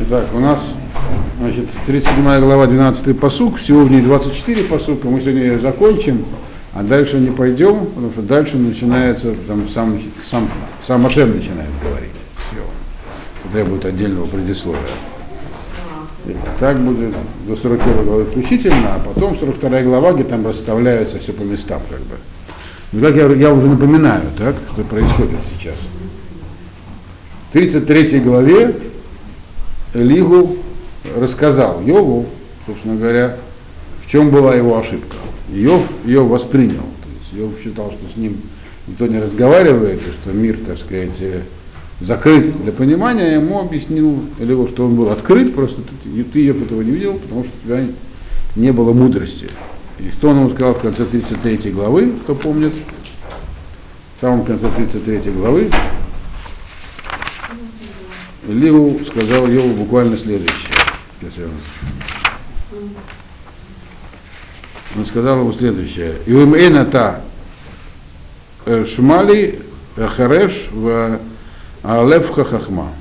Итак, у нас значит, 37 глава, 12 посук, всего в ней 24 посука, мы сегодня ее закончим, а дальше не пойдем, потому что дальше начинается, там сам, сам, сам Ашем начинает говорить. Все. Это требует отдельного предисловия. И так будет до 41 главы включительно, а потом 42 глава, где там расставляется все по местам как бы. Ну, как я, я уже напоминаю, так, что происходит сейчас. В 33 главе Элигу рассказал Йову, собственно говоря, в чем была его ошибка. Йов ее воспринял. То есть Йов считал, что с ним никто не разговаривает, и что мир, так сказать, закрыт для понимания, ему объяснил Элигу, что он был открыт, просто ты, ты Йов этого не видел, потому что у тебя не было мудрости. И что он ему сказал в конце 33 главы, кто помнит, в самом конце 33 главы, Ливу сказал Йову буквально следующее. Он сказал ему следующее. Ивим эйната шмали хареш в алев хахахма.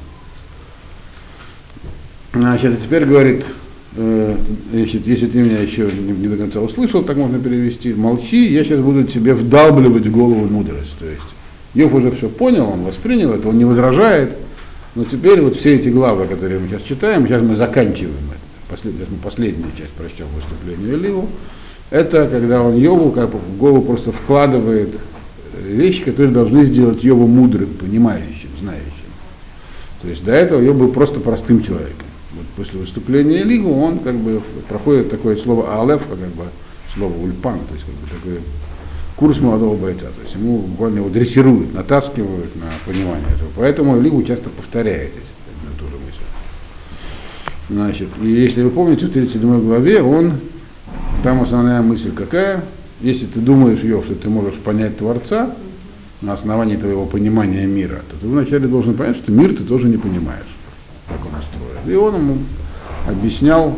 Значит, а теперь говорит, значит, если ты меня еще не, не до конца услышал, так можно перевести, молчи, я сейчас буду тебе вдалбливать в голову мудрость. То есть Йов уже все понял, он воспринял это, он не возражает, но теперь вот все эти главы, которые мы сейчас читаем, сейчас мы заканчиваем это. Послед, мы последнюю часть прочтем выступление Ливу. Это когда он Йову как бы в голову просто вкладывает вещи, которые должны сделать Йову мудрым, понимающим, знающим. То есть до этого Йов был просто простым человеком. Вот после выступления Лигу он как бы проходит такое слово алеф, как бы слово ульпан, то есть как бы такой курс молодого бойца. То есть ему буквально его дрессируют, натаскивают на понимание этого. Поэтому Лигу часто повторяет одну и ту же мысль. Значит, и если вы помните, в 37 главе он, там основная мысль какая? Если ты думаешь, Йов, что ты можешь понять Творца на основании твоего понимания мира, то ты вначале должен понять, что мир ты тоже не понимаешь, как он устроен. И он ему объяснял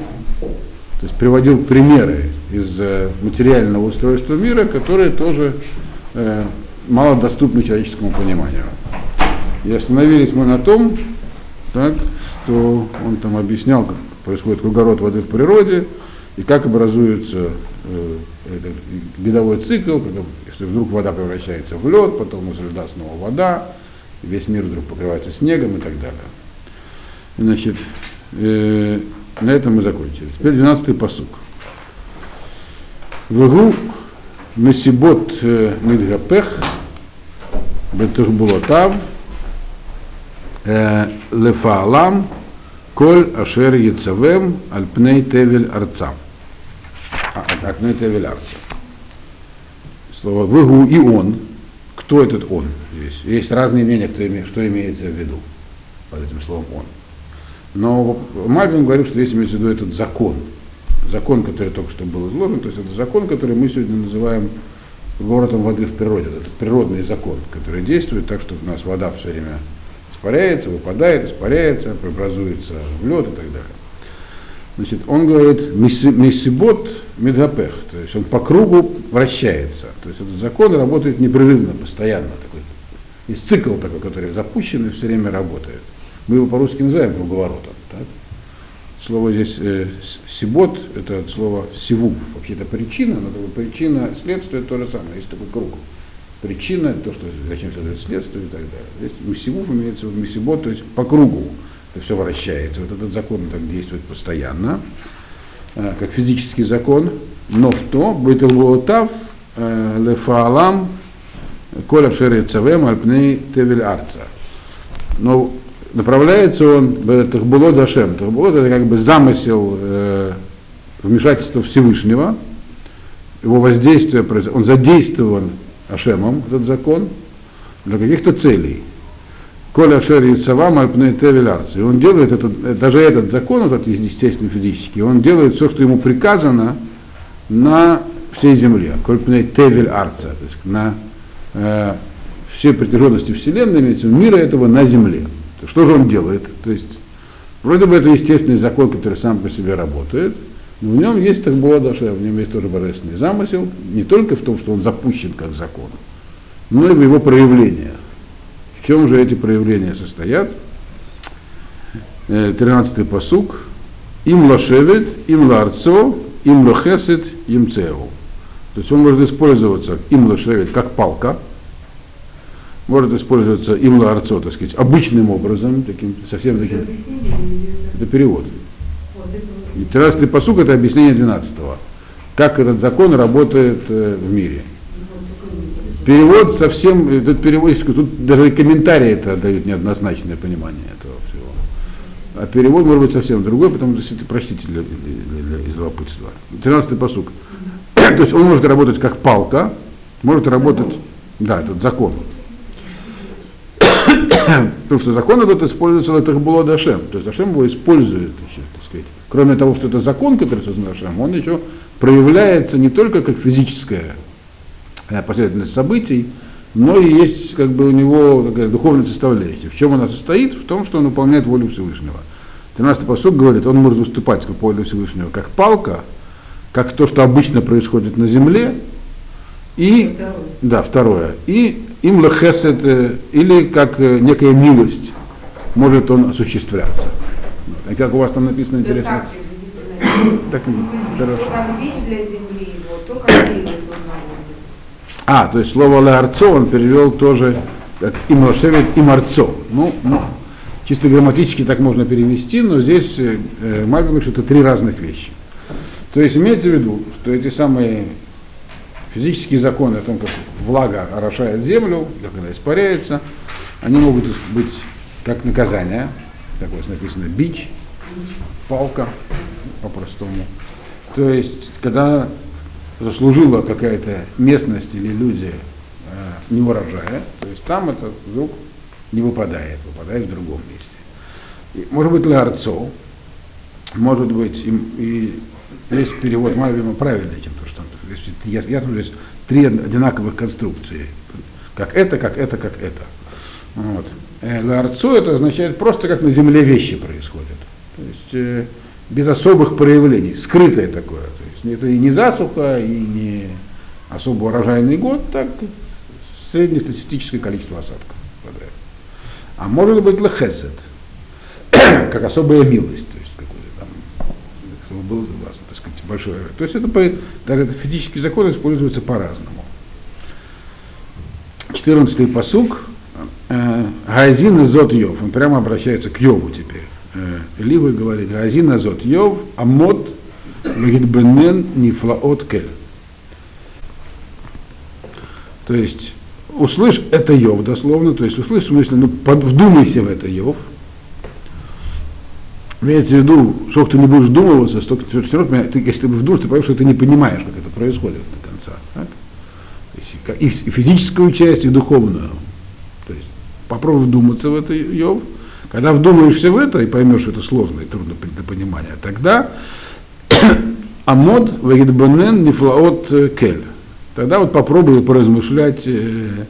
то есть приводил примеры из э, материального устройства мира, которые тоже э, мало доступны человеческому пониманию. И остановились мы на том, так, что он там объяснял, как происходит круговорот воды в природе, и как образуется э, этот бедовой цикл, когда, если вдруг вода превращается в лед, потом из льда снова вода, весь мир вдруг покрывается снегом и так далее. Значит, э, на этом мы закончили. Теперь 12-й посук. Вегу Месибот Мидгапех Бетурбулотав Лефаалам Коль Ашер Яцавем Альпней Тевель Арцам. А, Альпней Тевель Арцам. Слово Вегу и он. Кто этот он здесь? Есть разные мнения, кто что имеется в виду под этим словом он. Но Мальбин говорит, что здесь имеется в виду этот закон. Закон, который только что был изложен, то есть это закон, который мы сегодня называем городом воды в природе. Это природный закон, который действует так, что у нас вода все время испаряется, выпадает, испаряется, преобразуется в лед и так далее. Значит, он говорит месибот медгапех, то есть он по кругу вращается. То есть этот закон работает непрерывно, постоянно. Такой, есть цикл такой, который запущен и все время работает. Мы его по-русски называем круговоротом. Так? Слово здесь э, сибот, это слово сиву, вообще это причина, но как причина, следствие то же самое, есть такой круг. Причина, то, что зачем следует следствие и так далее. Здесь мусиву имеется в виду мусибот, то есть по кругу это все вращается. Вот этот закон так действует постоянно, э, как физический закон. Но что? Бытовотав э, лефаалам коля шерет цавем альпней тевель арца. Но направляется он в Тахбуло Дашем. Тахбуло это как бы замысел э, вмешательства Всевышнего, его воздействие, он задействован Ашемом, этот закон, для каких-то целей. Коля Ашер Яцавам Альпней Тевелярцы. И он делает этот, даже этот закон, этот естественно физический, он делает все, что ему приказано на всей земле. Кольпней Тевель Арца, то есть на э, все протяженности Вселенной, мира этого на земле. Что же он делает? То есть, вроде бы это естественный закон, который сам по себе работает, но в нем есть так было даже, в нем есть тоже божественный замысел, не только в том, что он запущен как закон, но и в его проявлениях. В чем же эти проявления состоят? 13-й посук. Им лошевит, им ларцо, им лохесет, им цеу. То есть он может использоваться им лошевит как палка, может использоваться им ларцо, так сказать, обычным образом, таким, совсем таким. Это перевод. И 13-й посук это объяснение 12-го. Как этот закон работает э, в мире. Перевод совсем, этот перевод, тут даже комментарии это дают неоднозначное понимание этого всего. А перевод может быть совсем другой, потому что это простите для, для, для, из любопытства. 13-й посук. То есть он может работать как палка, может работать, да, этот закон. Потому что закон этот используется это было Дашем. То есть Дашем его использует еще, так сказать. Кроме того, что это закон, который создан Дашем, он еще проявляется не только как физическая Э, последовательность событий, но и есть как бы у него такая духовная составляющая. В чем она состоит? В том, что он выполняет волю Всевышнего. 13-й посуд говорит, он может выступать как волю Всевышнего, как палка, как то, что обычно происходит на земле, и, второе. да, второе, и им лехесет, э, или как э, некая милость, может он осуществляться. И как у вас там написано интересно? Так, хорошо. А, то есть слово ларцо он перевел тоже как имлашевит и марцо. Ну, ну, чисто грамматически так можно перевести, но здесь э, Мальбин говорит, что это три разных вещи. То есть имеется в виду, что эти самые физические законы о том, как влага орошает землю, как она испаряется, они могут быть как наказание, у вас написано, бич, палка по-простому. То есть, когда заслужила какая-то местность или люди э, не урожая, то есть там это вдруг не выпадает, выпадает в другом месте. И, может быть, ларцо, может быть, и, и весь перевод Мальвима правильный, чем ясно, есть три одинаковых конструкции. Как это, как это, как это. Вот. Э, ларцо это означает просто как на земле вещи происходят. То есть э, без особых проявлений, скрытое такое. То есть это и не засуха, и не особо урожайный год, так среднестатистическое количество осадков падает. А может быть лехесет, как особая милость, то есть какой-то там, был большой. То есть это, даже это физический закон используется по-разному. 14-й посук, э, Газин Зот Йов, он прямо обращается к Йову теперь. Э, Ливый говорит, Газин Азот Йов, Амот, Вегидбенен, Нифлаот Кель. То есть, услышь, это Йов дословно, то есть услышь, в смысле, ну, под, вдумайся в это Йов. Имеется в виду, сколько ты не будешь вдумываться, столько ты все равно, ты, если ты вдумаешься, ты поймешь, что ты не понимаешь, как это происходит до конца. Так? Есть, и физическую часть, и духовную. То есть попробуй вдуматься в это Йов, когда вдумаешься в это и поймешь, что это сложно и трудно для понимания, тогда Амод Вагидбанен Нифлаот э, Кель. Тогда вот попробуй поразмышлять э,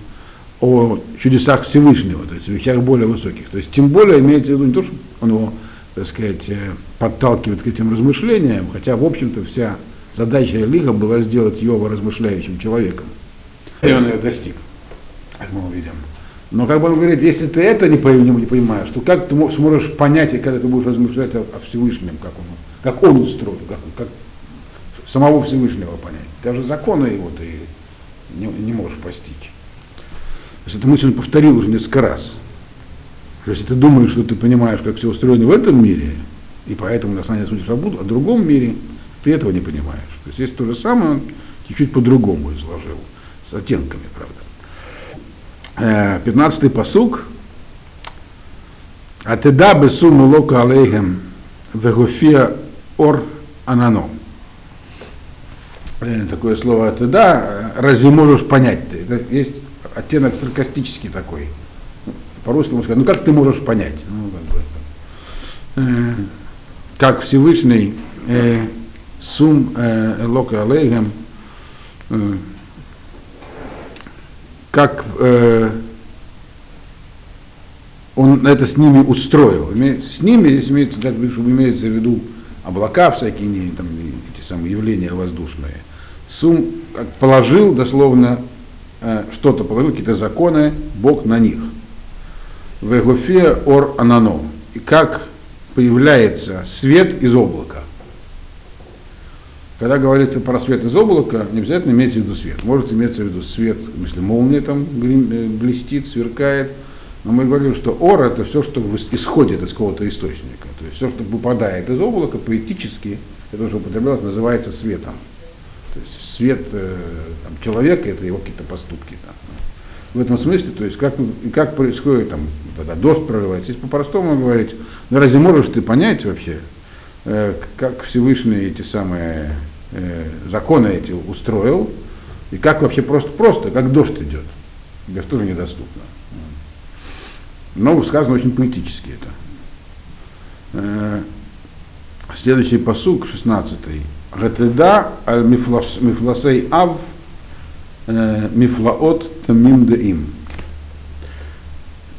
о чудесах Всевышнего, то есть вещах более высоких. То есть тем более имеется в виду не то, что он его, так сказать, э, подталкивает к этим размышлениям, хотя, в общем-то, вся задача Лиха была сделать Йова размышляющим человеком. И он ее достиг, как мы увидим. Но как бы он говорит, если ты это не, не понимаешь, то как ты сможешь понять, и когда ты будешь размышлять о, о Всевышнем, как он, как он устроен, как, как самого Всевышнего понять. Даже законы его ты не, не можешь постичь. То есть эту мысль он повторил уже несколько раз. Если ты думаешь, что ты понимаешь, как все устроено в этом мире, и поэтому на основании судишь о, о другом мире, ты этого не понимаешь. То есть есть то же самое, чуть-чуть по-другому изложил, с оттенками, правда. 15-й э, посук. Атеда бесу мулока алейхем вегуфия ор анано. Э, такое слово атеда, разве можешь понять ты? Это есть оттенок саркастический такой. По-русски можно сказать, ну как ты можешь понять? Ну, как, бы, э, как Всевышний э, сум э, лока алейхем э, как э, он это с ними устроил. С ними здесь имеется, как имеется в виду облака всякие, не, там, эти самые явления воздушные. Сум положил дословно э, что-то, положил какие-то законы, Бог на них. Вегофе ор анано. И как появляется свет из облака. Когда говорится про свет из облака, не обязательно имеется в виду свет. Может иметься в виду свет, если молния там э, блестит, сверкает. Но мы говорим, что ор это все, что исходит из какого-то источника. То есть все, что выпадает из облака, поэтически, это уже употреблялось, называется светом. То есть свет э, там, человека это его какие-то поступки. Там. В этом смысле, то есть как, как происходит там, тогда дождь проливается. Если по-простому говорить, ну разве можешь ты понять вообще, э, как Всевышний эти самые э, законы эти устроил, и как вообще просто, просто, как дождь идет. Тебе тоже недоступно. Но сказано очень поэтически это. Э, следующий посук, 16 Гатеда аль мифласей ав мифлаот тамим им.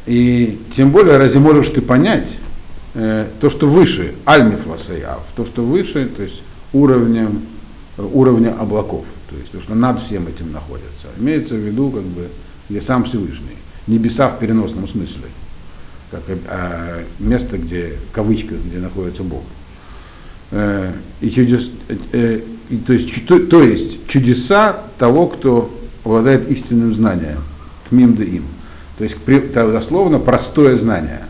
И тем более, разве можешь ты понять э, то, что выше, аль мифласей ав, то, что выше, то есть уровнем, уровня облаков, то есть то, что над всем этим находится. Имеется в виду, как бы, где сам Всевышний, небеса в переносном смысле, как а, место, где, в где находится Бог. Э, и чудес, э, и, то, есть, то, то есть чудеса того, кто обладает истинным знанием, тмим да им. То есть дословно простое знание.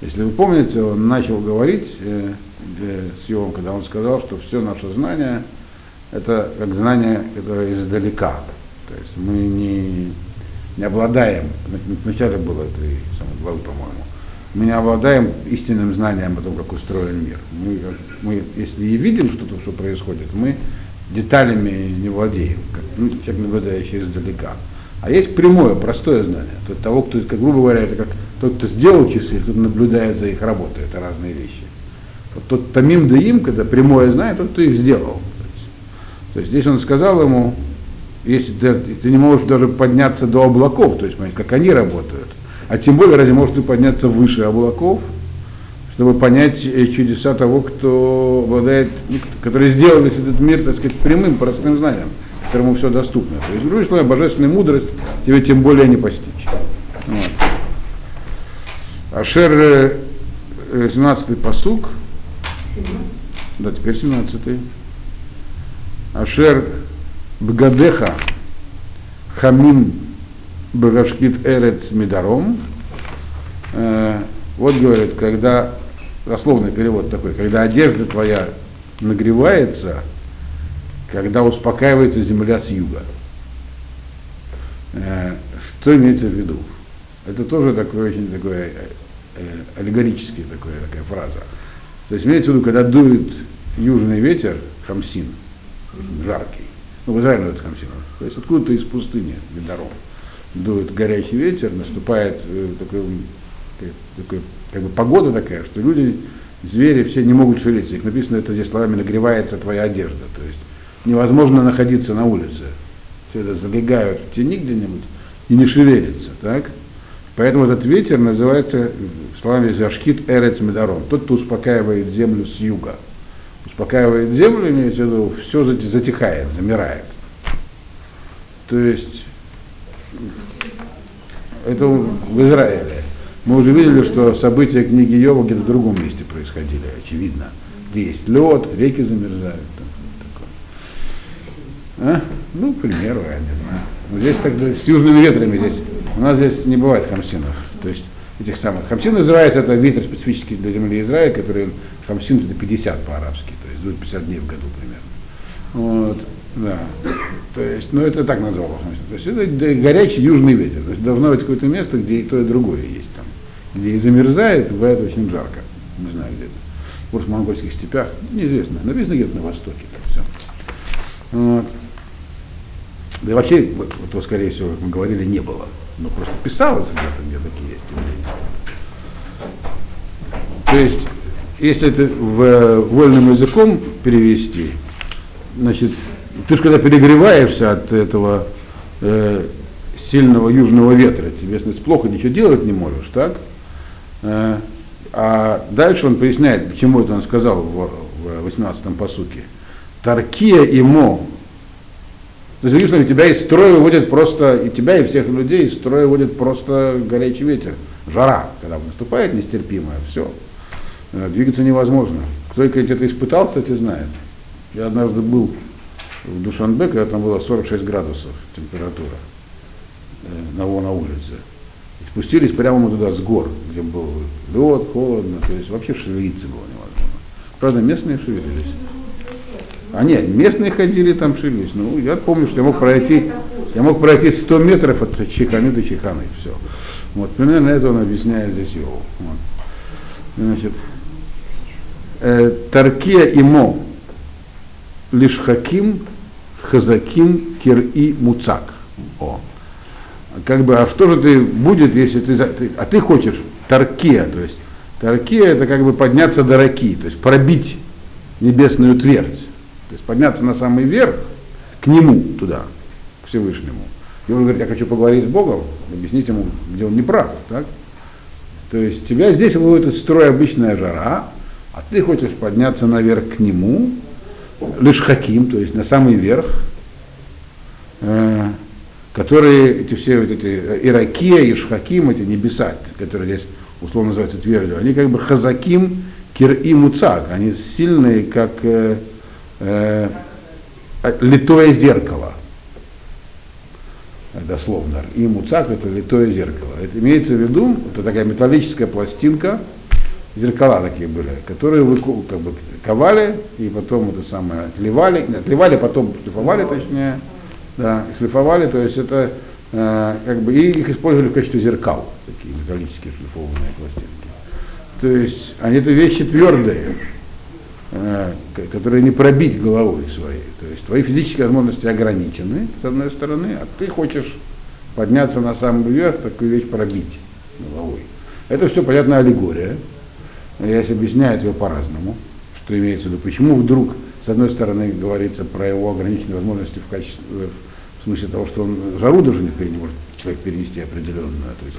Если вы помните, он начал говорить э, э, с Йовом, когда он сказал, что все наше знание это как знание, которое издалека. То есть мы не, не обладаем, вначале было этой самой главы, по-моему, мы не обладаем истинным знанием о том, как устроен мир. Мы, мы если и видим что-то, что происходит, мы деталями не владеем, как ну, человек, наблюдающий издалека. А есть прямое, простое знание. Тот того, кто, как грубо говоря, это как тот, кто сделал часы, тот наблюдает за их работой. Это разные вещи. Вот тот тамим да им, когда прямое знание, тот, кто их сделал. То есть, то есть здесь он сказал ему, если ты, ты не можешь даже подняться до облаков, то есть как они работают, а тем более, разве может ты подняться выше облаков, чтобы понять э, чудеса того, кто обладает, ну, который сделал весь этот мир, так сказать, прямым, простым знанием, которому все доступно. То есть, другими словами, божественная мудрость тебе тем более не постичь. Вот. Ашер 17-й э, посук. 17? Да, теперь 17-й. Ашер Бгадеха Хамим Багашкит Эрец Мидаром. Э, вот говорит, когда, дословный перевод такой, когда одежда твоя нагревается, когда успокаивается земля с юга. Э, что имеется в виду? Это тоже такой очень такой э, аллегорический такой, такая фраза. То есть имеется в виду, когда дует южный ветер, хамсин, жаркий, ну в Израиле это хамсин, то есть откуда-то из пустыни, Медором дует горячий ветер, наступает э, такой, такой, как бы погода такая, что люди, звери все не могут шевелиться. Их написано это здесь словами нагревается твоя одежда. То есть невозможно находиться на улице. Все это залегают в тени где-нибудь и не шевелится. Так? Поэтому этот ветер называется словами Зашкит Эрец Медарон. Тот, кто успокаивает землю с юга. Успокаивает землю, имеется в виду, все затихает, замирает. То есть это в Израиле. Мы уже видели, что события книги Йова где-то в другом месте происходили, очевидно. Где есть лед, реки замерзают. А? Ну, к примеру, я не знаю. Но здесь тогда с южными ветрами здесь. У нас здесь не бывает хамсинов. То есть этих самых. Хамсин называется, это ветер специфический для земли Израиля, который хамсин это 50 по-арабски, то есть дует 50 дней в году примерно. Вот. Да. То есть, ну это так назвал. То есть это горячий южный ветер. То есть должно быть какое-то место, где и то, и другое есть там. Где и замерзает, бывает очень жарко. Не знаю где-то. Может, в монгольских степях, неизвестно. Написано где-то на востоке. Так все. Вот. Да и вообще, вот, вот, скорее всего, как мы говорили, не было. Но просто писалось где-то, где такие есть явления. То есть, если это в, вольным языком перевести, значит, ты же когда перегреваешься от этого э, сильного южного ветра, тебе значит, плохо ничего делать не можешь, так? Э, а дальше он поясняет, почему это он сказал в, в 18-м посуке. Таркия имо. То есть, другими тебя из строя выводит просто, и тебя, и всех людей из строя выводит просто горячий ветер. Жара, когда наступает нестерпимая, все. Э, Двигаться невозможно. Кто где-то испытал, кстати, знает. Я однажды был в Душанбе, когда там было 46 градусов температура э, на улице. Спустились прямо мы туда с гор, где был лед, холодно, то есть вообще шевелиться было невозможно. Правда, местные шевелились. А нет, местные ходили там шевелились. Ну, я помню, что я мог пройти, я мог пройти 100 метров от Чеханы до Чеханы, и все. Вот, примерно это он объясняет здесь его. Вот. Значит, э, Таркия имо лишь хаким, хазаким, кир и муцак. О. Как бы, а что же ты будет, если ты, ты а ты хочешь таркия, то есть таркия это как бы подняться до раки, то есть пробить небесную твердь, то есть подняться на самый верх, к нему туда, к Всевышнему. И он говорит, я хочу поговорить с Богом, объяснить ему, где он не прав, так? То есть тебя здесь выводит из строя обычная жара, а ты хочешь подняться наверх к нему, лишь хаким, то есть на самый верх, э, которые эти все вот эти э, Иракия и Шхаким, эти небеса, которые здесь условно называются твердью, они как бы хазаким, кир и муцак, они сильные, как э, э, литое зеркало. Дословно. И муцак это литое зеркало. Это имеется в виду, это такая металлическая пластинка, зеркала такие были, которые вы как бы ковали и потом это самое отливали, отливали, потом шлифовали точнее, да, шлифовали, то есть это э, как бы и их использовали в качестве зеркал, такие металлические шлифованные пластинки. То есть они это вещи твердые, э, которые не пробить головой своей. То есть твои физические возможности ограничены, с одной стороны, а ты хочешь подняться на самый верх, такую вещь пробить головой. Это все, понятно, аллегория. Я объясняют ее по-разному, что имеется в виду. Почему вдруг, с одной стороны, говорится про его ограниченные возможности в, качестве, смысле того, что он жару даже не, не может человек перенести определенную, то есть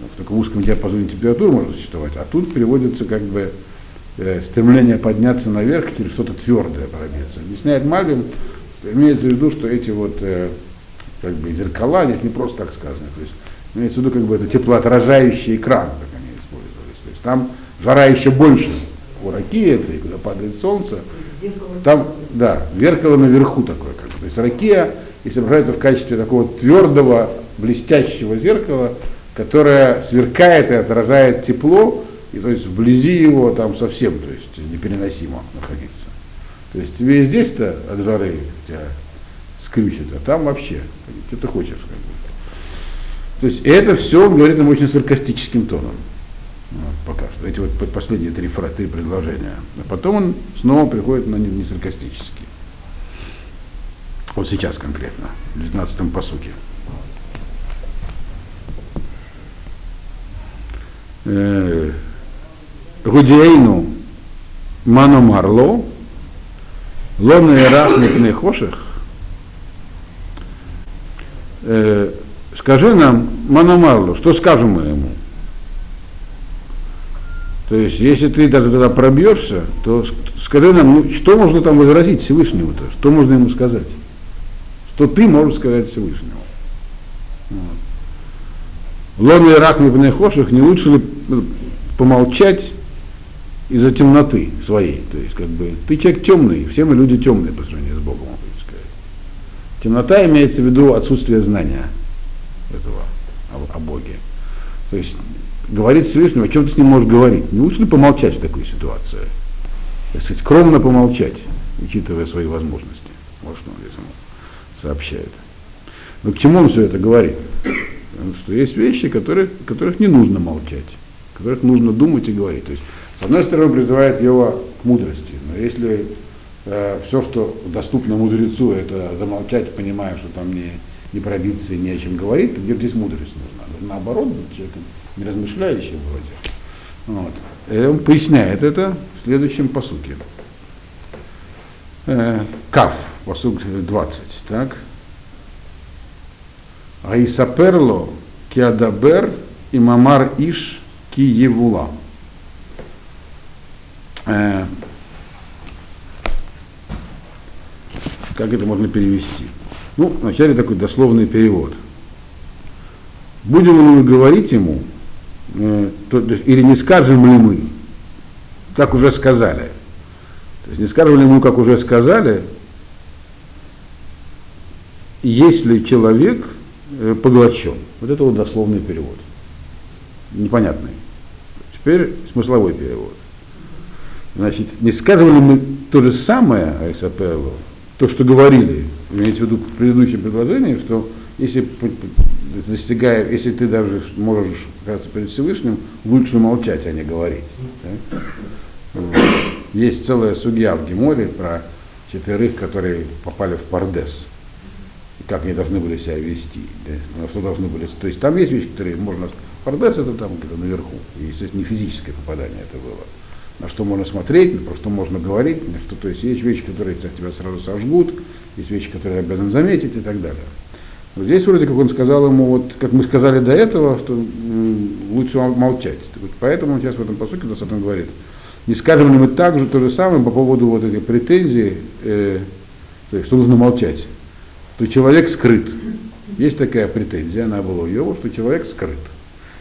ну, только в узком диапазоне температуры может существовать, а тут переводится как бы э, стремление подняться наверх через что-то твердое пробиться. Объясняет Мальвин, имеется в виду, что эти вот э, как бы зеркала здесь не просто так сказано, то есть имеется в виду как бы это теплоотражающий экран, как они использовались. То есть там жара еще больше у раки этой, когда падает солнце, там, да, зеркало наверху такое, как бы. То есть ракия изображается в качестве такого твердого, блестящего зеркала, которое сверкает и отражает тепло, и то есть вблизи его там совсем, то есть непереносимо находиться. То есть тебе здесь-то от жары тебя скрючит, а там вообще, что ты хочешь. Как бы. То есть это все он говорит нам очень саркастическим тоном. Вот, пока что. Эти вот последние три, фра, предложения. А потом он снова приходит на не саркастический. Вот сейчас конкретно, в 19-м посуке. Э, Гудейну Ману Марло, Лона Ирах э, скажи нам, Ману Марло, что скажем мы ему? То есть, если ты даже туда пробьешься, то скажи нам, ну, что можно там возразить Всевышнему-то? Что можно ему сказать? Что ты можешь сказать Всевышнему? Вот. Лон и Рах Хоших, не лучше ли ну, помолчать из-за темноты своей? То есть, как бы, ты человек темный, все мы люди темные по сравнению с Богом, можно сказать. Темнота имеется в виду отсутствие знания этого о, о Боге. То есть говорит Всевышнему, о чем ты с ним можешь говорить. Не лучше ли помолчать в такой ситуации? Так сказать, скромно помолчать, учитывая свои возможности. Вот что он здесь сообщает. Но к чему он все это говорит? Что есть вещи, которые, которых не нужно молчать, которых нужно думать и говорить. То есть, с одной стороны, призывает его к мудрости, но если э, все, что доступно мудрецу, это замолчать, понимая, что там не, не пробиться и не о чем говорить, то где здесь мудрость нужна? Наоборот, быть человеком не размышляющий вроде. Вот. И он поясняет это в следующем посуке. Э, Кав, посук 20, так. Аисаперло киадабер и мамар иш ки евула. Э, как это можно перевести? Ну, вначале такой дословный перевод. Будем ли мы говорить ему, Э, то, или не скажем ли мы, как уже сказали. То есть не скажем ли ему, как уже сказали, если человек э, поглощен. Вот это вот дословный перевод. Непонятный. Теперь смысловой перевод. Значит, не скажем ли мы то же самое, Айсапелло, то, что говорили, имеете в виду в предыдущем предложении, что если достигая, если ты даже можешь оказаться перед Всевышним, лучше молчать, а не говорить. Есть целая судья в Геморе про четверых, которые попали в Пардес. Как они должны были себя вести. Да? На что должны были. То есть там есть вещи, которые можно. Пардес это там где-то наверху. И, естественно, не физическое попадание это было на что можно смотреть, про что можно говорить, на что, то есть есть вещи, которые тебя сразу сожгут, есть вещи, которые обязан заметить и так далее. Вот здесь вроде как он сказал ему, вот как мы сказали до этого, что лучше молчать. Поэтому он сейчас в этом посуке 20 говорит, не скажем ли мы также то же самое по поводу вот этих претензий, э, то есть, что нужно молчать, что человек скрыт. Есть такая претензия, она была у Йова, что человек скрыт.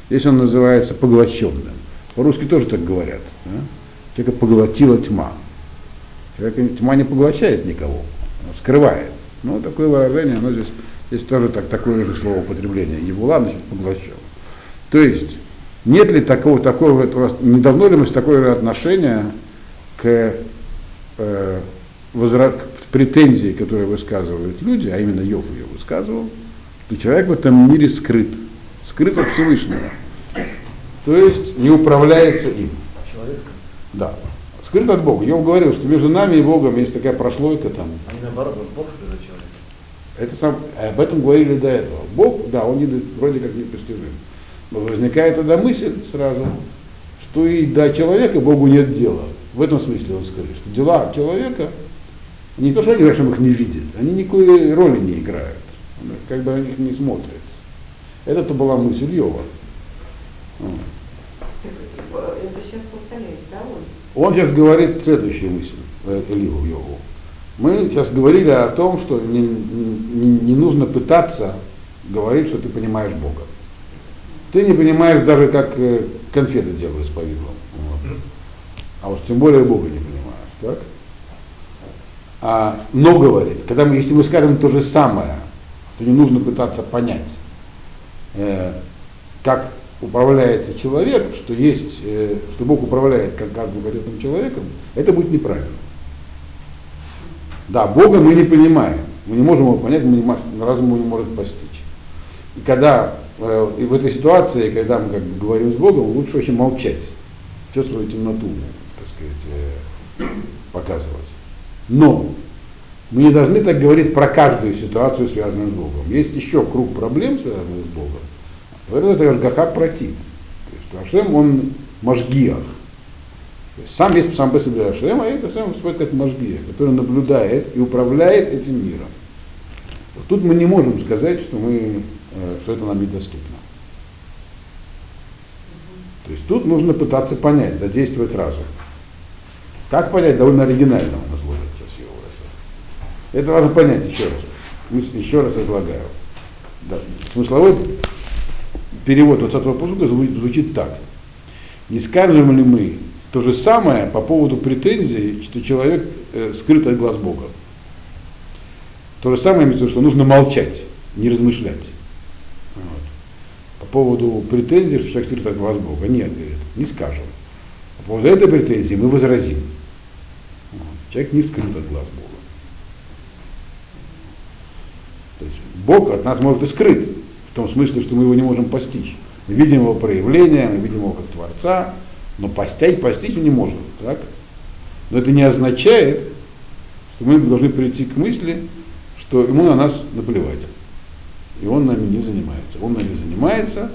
Здесь он называется поглощенным. По-русски тоже так говорят. Да? Человека поглотила тьма. Человек, тьма не поглощает никого, скрывает. Ну, такое выражение, оно здесь, здесь тоже так, такое же слово употребление. Ладно, значит, поглощен. То есть, нет ли такого, такого, не давно ли мы с такое отношение к, э, возра... претензии, которые высказывают люди, а именно Йов ее высказывал, что человек в этом мире скрыт, скрыт от Всевышнего. То есть не управляется им. Да. Скрыт от Бога. Я говорил, что между нами и Богом есть такая прослойка там. А не наоборот, может Бог скрыт человека? Это сам, об этом говорили до этого. Бог, да, он не, вроде как непостижим. Но возникает тогда мысль сразу, что и до человека Богу нет дела. В этом смысле он скажет, что дела человека, не то, что они говорят, что он их не видит, они никакой роли не играют. Он как бы на них не смотрит. Это-то была мысль Йова. Это сейчас повторяет, да, он? Он сейчас говорит следующую мысль, э, Элигу Йогу. Мы сейчас говорили о том, что не, не, не нужно пытаться говорить, что ты понимаешь Бога. Ты не понимаешь даже, как э, конфеты делают с повидлом. Вот. А уж тем более Бога не понимаешь. Так? А, но говорит, когда мы, если мы скажем то же самое, то не нужно пытаться понять, э, как управляется человек, что есть, э, что Бог управляет как каждым конкретным человеком, это будет неправильно. Да, Бога мы не понимаем, мы не можем его понять, мы не, разум не может постичь. И когда э, и в этой ситуации, когда мы как бы говорим с Богом, лучше очень молчать, чувствовать темноту, так сказать, э, показывать. Но мы не должны так говорить про каждую ситуацию, связанную с Богом. Есть еще круг проблем, связанных с Богом, Поэтому это Ашгаха протит. То есть Ашем, он Машгиах. То есть сам есть сам по себе Ашем, а это сам выступает как Машгиах, который наблюдает и управляет этим миром. Вот тут мы не можем сказать, что, мы, э, что это нам недоступно. То есть тут нужно пытаться понять, задействовать разум. Как понять, довольно оригинально он изложит сейчас его. Это важно понять еще раз. Еще раз излагаю. Да. Смысловой перевод 20 посука звучит так. Не скажем ли мы то же самое по поводу претензий, что человек э, скрыт от глаз Бога? То же самое что нужно молчать, не размышлять. Вот. По поводу претензий, что человек скрыт от глаз Бога. Нет, говорит, не скажем. По поводу этой претензии мы возразим. Человек не скрыт от глаз Бога. То есть Бог от нас может и скрыт, в том смысле, что мы его не можем постичь. Мы видим его проявление, мы видим его как Творца, но постичь, постичь не можем. Так? Но это не означает, что мы должны прийти к мысли, что ему на нас наплевать. И он нами не занимается. Он нами занимается,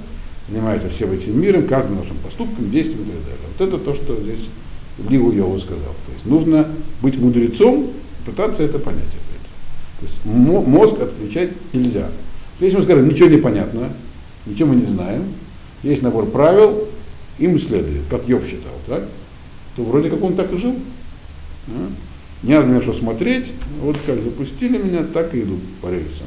занимается всем этим миром, каждым нашим поступком, действием и так далее. Вот это то, что здесь Ливу Йову сказал. То есть нужно быть мудрецом, пытаться это понять. То есть мозг отключать нельзя. Если мы скажем, ничего не понятно, ничего мы не знаем, есть набор правил, им следует, как Йов считал, так? то вроде как он так и жил. Да? Не надо мне что смотреть, вот как запустили меня, так и иду по рельсам.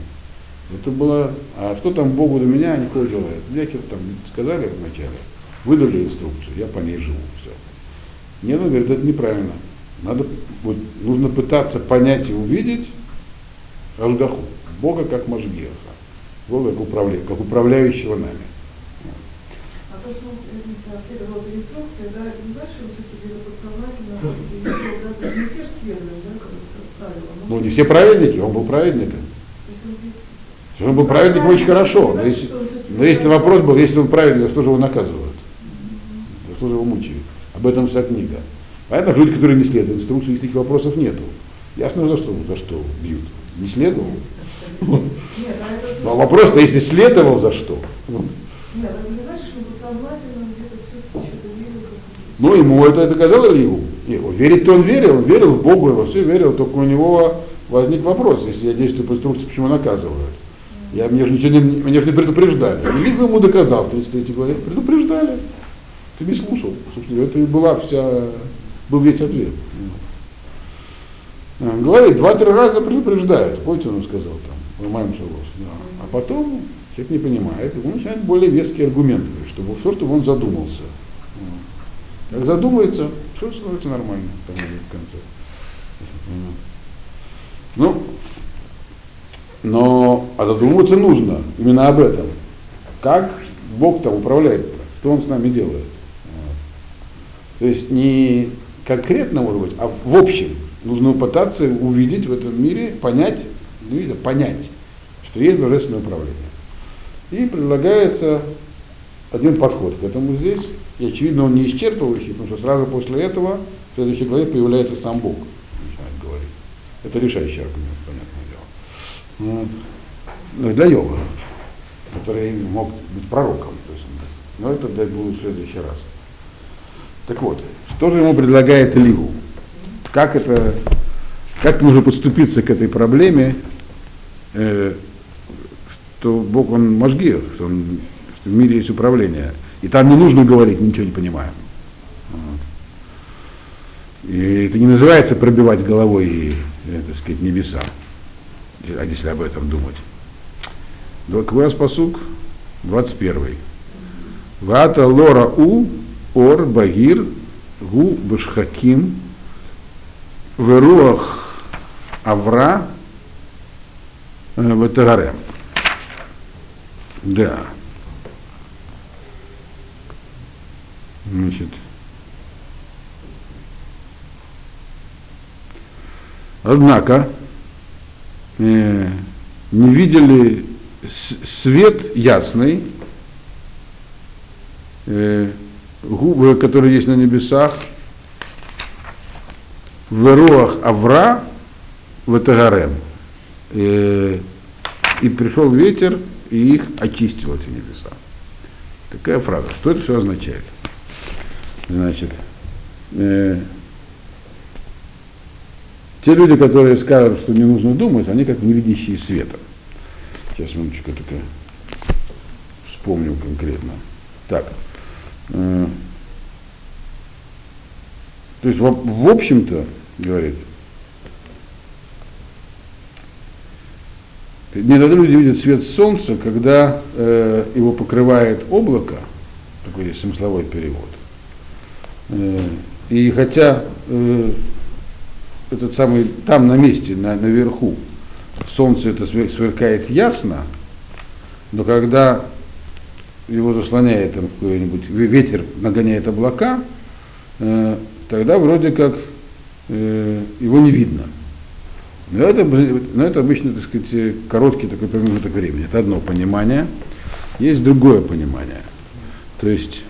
Это было, а что там Богу до меня, никакого дела. Лекер там сказали вначале, выдали инструкцию, я по ней живу, все. Нет, он говорит, это неправильно. Надо, вот, нужно пытаться понять и увидеть Ашгаху, Бога как Машгеха, Бога как, управля, как управляющего нами. А то, что он, извините, следовал этой инструкции, да, не значит, что все-таки где-то подсознательно, было, да, не все же следуют, да, как правило. Ну, не все праведники, он был праведником. Он Если он был праведником очень хорошо, но если, он но если вопрос был, если он праведник, что же его наказывают? За что же его мучают? Об этом вся книга. Понятно, люди, которые не следуют инструкции, таких вопросов нету. Ясно, за что, за что бьют. Не следовал. Вот. Нет, а это... Но вопрос-то, если следовал, за что? Вот. Ну, ему это доказало ли его? Его. Верить-то он верил, он верил в Бога, во все верил, только у него возник вопрос, если я действую по инструкции, почему наказывают? Я, мне же ничего не, меня же не предупреждали. Либо ему доказал в 33 главе, предупреждали. Ты не слушал. Собственно, это и была вся, был весь ответ. А, Говорит, два-три раза предупреждают. Помните, он сказал там, ломаем соглас. Да. А потом человек не понимает, он начинает более веские аргументы, чтобы все, чтобы он задумался. Как задумается, все становится нормально там в конце. Ну, но а задумываться нужно именно об этом. Как Бог там управляет, что Он с нами делает. Вот. То есть не конкретно, может быть, а в общем. Нужно пытаться увидеть в этом мире, понять, ну, или понять, что есть божественное управление. И предлагается один подход к этому здесь. И очевидно, он не исчерпывающий, потому что сразу после этого в следующей главе появляется сам Бог, начинает говорить. Это решающий аргумент, понятное дело. Ну для йога, который мог быть пророком. То есть, но это будет в следующий раз. Так вот, что же ему предлагает Илигу? Как это, как нужно подступиться к этой проблеме, э, что Бог, Он мозги, что, он, что в мире есть управление. И там не нужно говорить, ничего не понимаем. Вот. И это не называется пробивать головой, и, э, так сказать, небеса, а если об этом думать. Раз посук? 21. Вата лора у ор багир гу башхаким веруах авра ватагарем. Да. Значит. Однако э, не видели свет ясный, э, губы, которые есть на небесах, в руах Авра в Этагарем. Э, и пришел ветер, и их очистил эти небеса. Такая фраза. Что это все означает? Значит, э, те люди, которые скажут, что не нужно думать, они как невидящие света. Сейчас минуточку только вспомню конкретно. Так. э, то есть, в, в общем-то, говорит, не тогда люди видят свет солнца, когда э, его покрывает облако, такой есть смысловой перевод. Э, и хотя э, этот самый там на месте, на, наверху, солнце это свер- сверкает ясно, но когда его заслоняет какой-нибудь ве- ветер, нагоняет облака, э, тогда вроде как его не видно. Но это, но это обычно, так сказать, э, короткий такой промежуток времени. Это одно понимание. Есть другое понимание. То есть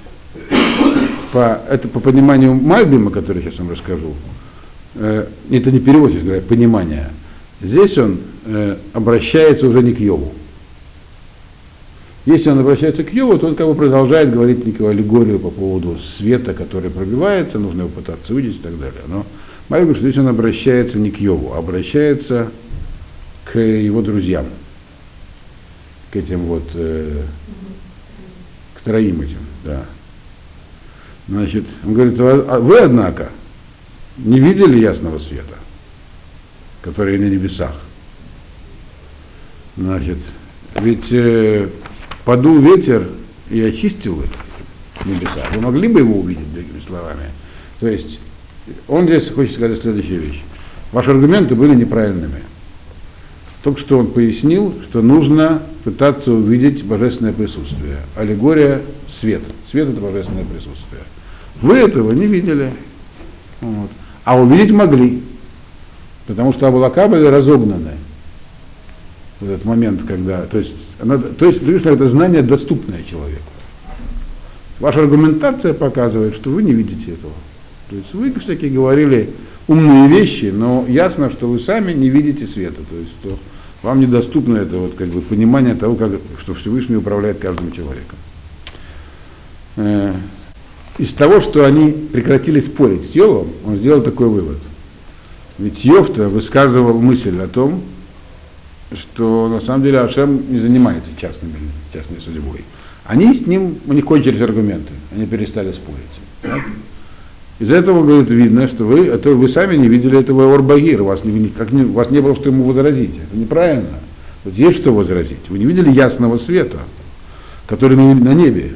по, это по пониманию Мальбима, который я сейчас вам расскажу, э, это не перевод, здесь говоря, понимание. Здесь он э, обращается уже не к Йову. Если он обращается к Йову, то он как бы продолжает говорить некую аллегорию по поводу света, который пробивается, нужно его пытаться увидеть и так далее. Но Мальбим что здесь он обращается не к Йову, а обращается к его друзьям, к этим вот, э, к троим этим, да. Значит, он говорит, а вы, однако, не видели ясного света, который на небесах. Значит, ведь э, подул ветер и очистил их небеса. Вы могли бы его увидеть, другими словами. То есть Он здесь хочет сказать следующую вещь. Ваши аргументы были неправильными. Только что он пояснил, что нужно пытаться увидеть божественное присутствие. Аллегория – свет. Свет – это божественное присутствие. Вы этого не видели. Вот. А увидеть могли. Потому что облака были разогнаны в этот момент, когда. То есть, она, то есть это знание доступное человеку. Ваша аргументация показывает, что вы не видите этого. То есть вы все-таки говорили умные вещи, но ясно, что вы сами не видите света. То есть что вам недоступно это вот, как бы, понимание того, как, что Всевышний управляет каждым человеком. Э, из того, что они прекратили спорить с Йовом, он сделал такой вывод. Ведь Йов-то высказывал мысль о том, что на самом деле Ашем не занимается частными, частной судьбой. Они с ним, у них кончились аргументы, они перестали спорить. Из этого, говорит, видно, что вы, это вы сами не видели этого Орбагир, у вас не, как не, вас не было, что ему возразить. Это неправильно. Вот есть что возразить. Вы не видели ясного света, который на, на небе.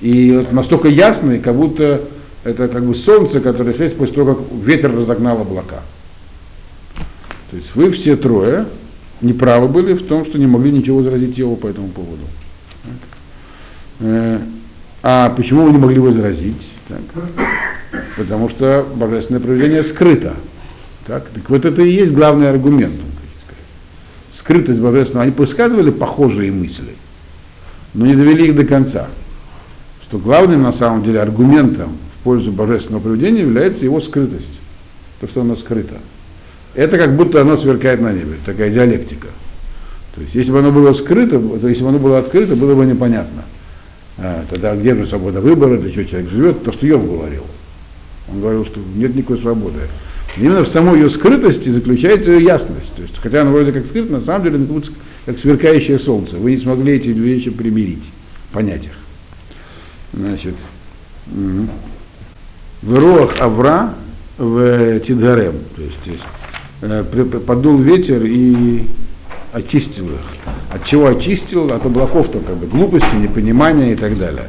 И вот настолько ясный, как будто это как бы солнце, которое светит после того, как ветер разогнал облака. То есть вы все трое неправы были в том, что не могли ничего возразить его по этому поводу. Э, а почему вы не могли возразить? Так. Потому что божественное проведение скрыто. Так? так вот это и есть главный аргумент. Скрытость божественного. Они высказывали похожие мысли, но не довели их до конца. Что главным на самом деле аргументом в пользу божественного проведения является его скрытость. То, что оно скрыто. Это как будто оно сверкает на небе, такая диалектика. То есть, если бы оно было скрыто, то если бы оно было открыто, было бы непонятно. А, тогда где же свобода выбора, для чего человек живет, то, что Йов говорил. Он говорил, что нет никакой свободы. Именно в самой ее скрытости заключается ее ясность. То есть, хотя она вроде как скрыта, на самом деле она как сверкающее солнце. Вы не смогли эти две вещи примирить, понять их. Значит, в Руах Авра в. То есть, то есть э, подул ветер и очистил их. От чего очистил? От облаков-то как бы глупости, непонимания и так далее.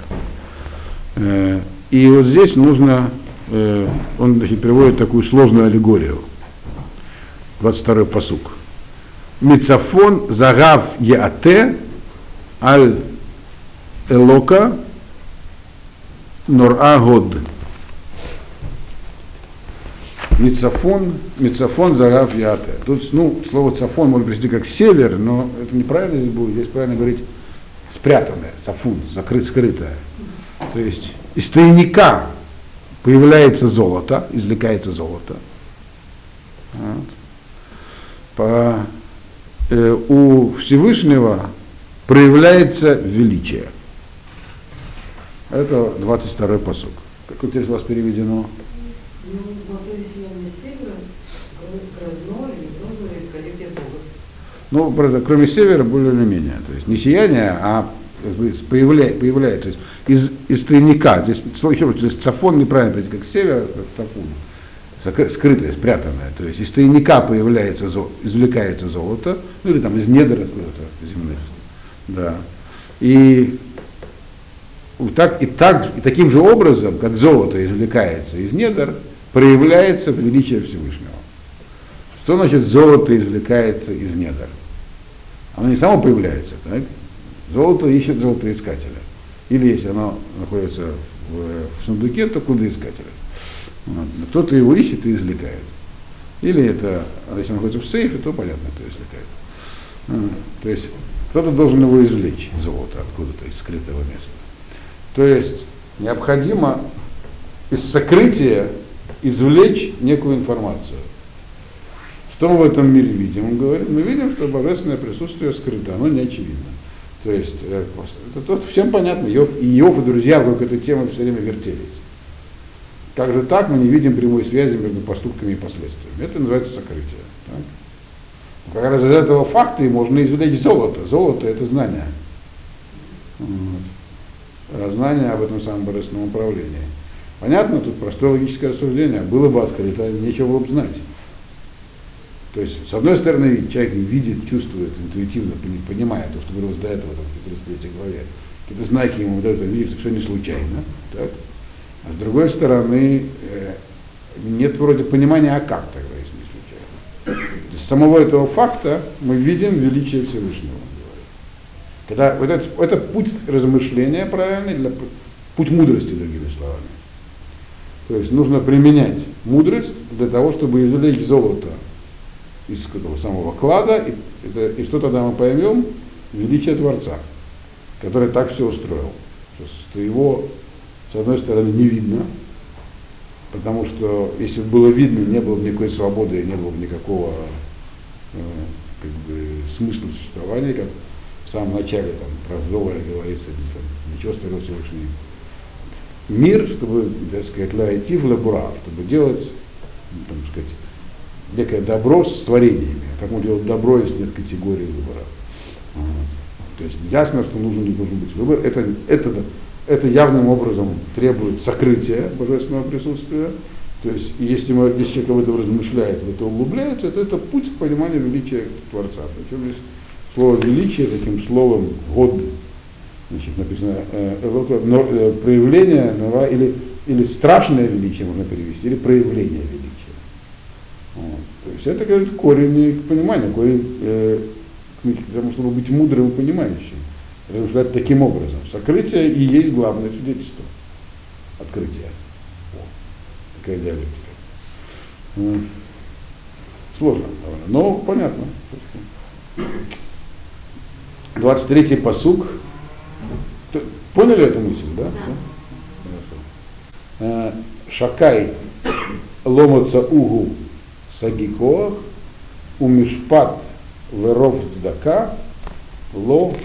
Э, и вот здесь нужно, э, он значит, приводит такую сложную аллегорию. 22-й посук. Мицафон загав яате аль элока нор год. Мицафон, Мицафон Зарав Яте. Тут, ну, слово цафон может привести как север, но это неправильно здесь будет. Здесь правильно говорить спрятанное, сафун, закрыт, скрытое. То есть из тайника появляется золото, извлекается золото. Вот. По, э, у Всевышнего проявляется величие. Это 22-й посок. Как вот здесь у вас переведено? Ну. Ну, кроме севера, более или менее. То есть не сияние, а появляется, появляется. То есть из, из тройника, здесь еще раз, то есть цафон неправильно как север, как цафун, скрытое, спрятанное. То есть из тройника появляется, извлекается золото, ну или там из недр откуда-то земных. Да. И так, и, так, и таким же образом, как золото извлекается из недр, проявляется величие Всевышнего. Что значит золото извлекается из недр? Оно не само появляется, так? Золото ищет золотоискателя. Или если оно находится в, в сундуке, то кладоискателя. Вот. Кто-то его ищет и извлекает. Или это, если он находится в сейфе, то понятно, кто извлекает. То есть кто-то должен его извлечь, золото, откуда-то из скрытого места. То есть необходимо из сокрытия извлечь некую информацию. Что мы в этом мире видим? Он говорит, мы видим, что божественное присутствие скрыто, оно не очевидно. То есть, э, это то, всем понятно, Иов, Иов и друзья вокруг этой темы все время вертелись. Как же так мы не видим прямой связи между поступками и последствиями? Это называется сокрытие. Так? Как раз из этого факта и можно извлечь золото. Золото – это знание. Вот. Знание об этом самом божественном управлении. Понятно, тут простое логическое рассуждение. Было бы открыто, нечего было бы знать. То есть, с одной стороны, человек видит, чувствует, интуитивно понимая то, что говорилось до этого, там, в 33 главе, какие-то знаки ему дают, он видит, что все не случайно. Так? А с другой стороны, э, нет вроде понимания, а как тогда, если не случайно. С самого этого факта мы видим величие Всевышнего. Когда вот это, это путь размышления правильный, для, путь мудрости, другими словами. То есть нужно применять мудрость для того, чтобы извлечь золото из этого самого клада, и, это, и что тогда мы поймем? Величие Творца, который так все устроил. Что его, с одной стороны, не видно, потому что если бы было видно, не было бы никакой свободы, не было бы никакого э, как бы, смысла существования, как в самом начале там, про Зовара говорится, ничего створил Всевышний мир, чтобы, так сказать, лайти в лабура, чтобы делать, там, сказать, некое добро с творениями. Как он делает добро, если нет категории выбора. То есть ясно, что нужен не должен быть выбор. Это, это, это явным образом требует сокрытия божественного присутствия. То есть, если, мы, если человек об этом размышляет, в это углубляется, то это путь к пониманию величия Творца. Причем здесь слово величие таким словом год, значит, написано э, э, но, э, проявление или, или страшное величие можно перевести, или проявление величия. Есть это говорит, корень понимания, корень э, потому чтобы быть мудрым и понимающим. Размышлять таким образом. Сокрытие и есть главное свидетельство. Открытие. О, такая диалектика. Сложно, но понятно. 23-й посук. Поняли эту мысль, да? да. Шакай ломаться угу сагикоах, умишпат веров цдака, ло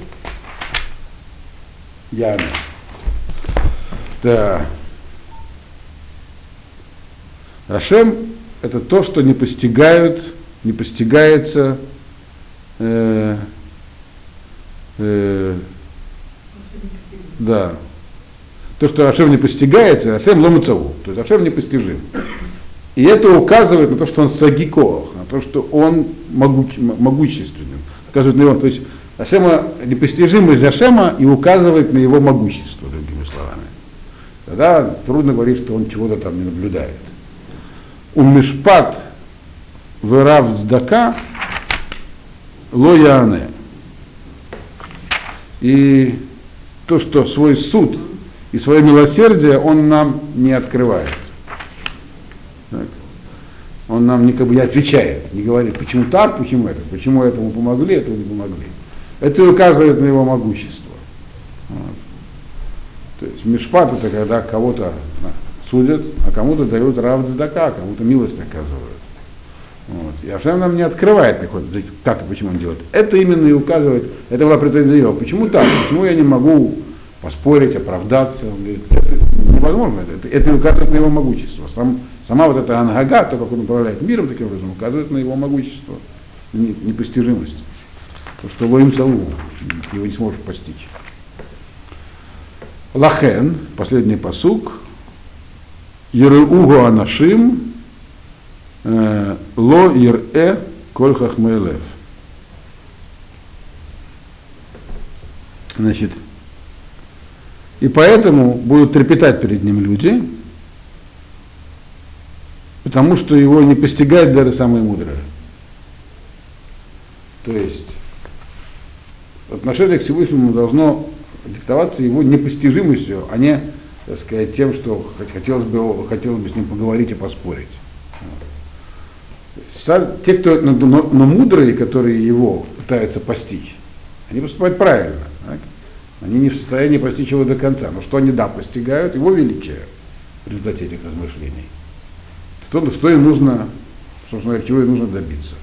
яме. Да. Ашем – это то, что не постигают, не постигается э, э, да. То, что Ашем не постигается, Ашем ломацаву, то есть Ашем непостижим. И это указывает на то, что он сагикоах, на то, что он могуч, могущественен. Указывает на его, то есть Ашема, непостижимость Ашема и указывает на его могущество, другими словами. Тогда трудно говорить, что он чего-то там не наблюдает. У Мишпат вырав сдака лояне. И то, что свой суд и свое милосердие он нам не открывает. Так. Он нам не, как бы, не отвечает, не говорит, почему так, почему это, почему этому помогли, этому не помогли. Это указывает на его могущество. Вот. То есть мишпат это когда кого-то судят, а кому-то дают равдздака, а кому-то милость оказывают. Вот. И Ашем нам не открывает, как и почему он делает. Это именно и указывает, это была претензия, почему так, почему я не могу поспорить, оправдаться. Он говорит, это невозможно, это, это указывает на его могущество. Сам, сама вот эта ангага, то, как он управляет миром таким образом, указывает на его могущество, непостижимость. То, что Лоим Салу, его не сможешь постичь. Лахен, последний посук, Ереугу Анашим, э, Ло Ер-Э Коль Хахмейлев. Значит, и поэтому будут трепетать перед ним люди, потому что его не постигают даже самые мудрые. То есть отношение к Всевышнему должно диктоваться его непостижимостью, а не, так сказать, тем, что хотелось бы, хотелось бы с ним поговорить и поспорить. Те, кто, но, но, но мудрые, которые его пытаются постичь, они поступают правильно. Так? Они не в состоянии постичь его до конца. Но что они, да, постигают? Его величие в результате этих размышлений. Что, что им нужно, собственно говоря, чего им нужно добиться.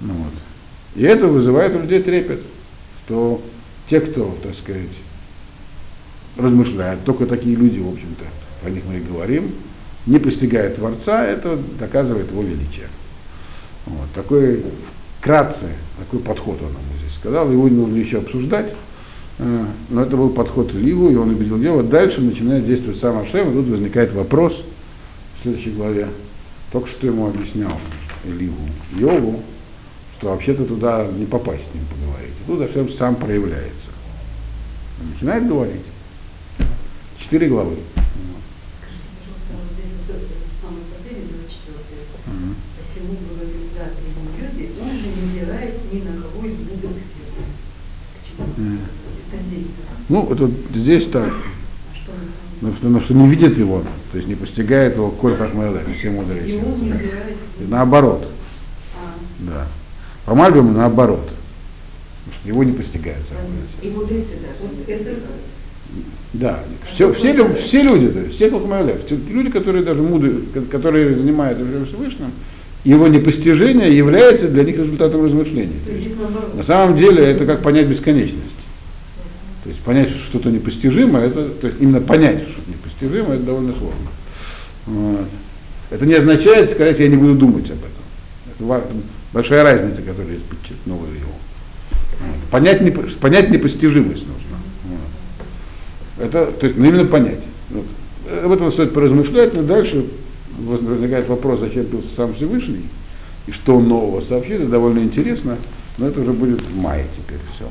Ну, вот. И это вызывает у людей трепет, что те, кто, так сказать, размышляют, только такие люди, в общем-то, про них мы и говорим, не постигают Творца, это доказывает его величие. Вот. Такой вкратце, такой подход он нам здесь сказал, его не нужно еще обсуждать, Э, но это был подход Ливу, и он убедил Ева. Дальше начинает действовать сам Ашем, и тут возникает вопрос следующей главе, только что ему объяснял Эливу Йову, что вообще-то туда не попасть с ним поговорить. Тут совсем сам проявляется. Он начинает говорить. Четыре главы. Посему говорил, да, перед люди, он не взирает ни на кого из будок света. Это здесь так. Ну, это здесь так. Но что, но что не видит его, то есть не постигает его коль как все мудрые нельзя. Наоборот, А, да. По Мальбиму наоборот. Потому что его не постигает сам И эти даже. Да, все, все, все люди, то есть все Хохмайлев, те люди, которые даже мудрые, ко- которые занимаются Всевышним, его непостижение является для них результатом есть наоборот. На самом деле это как понять бесконечность. То есть понять что что-то непостижимо, это, то есть именно понять, что непостижимо, это довольно сложно. Вот. Это не означает сказать, я не буду думать об этом. Это большая разница, которая есть подчеркнула его. Вот. Понять, непо- понять непостижимость нужно. Вот. Это, то есть, ну, именно понять. Вот. Об этом стоит поразмышлять, но дальше возникает вопрос, зачем был сам Всевышний, и что нового сообщит, это довольно интересно, но это уже будет в мае теперь все.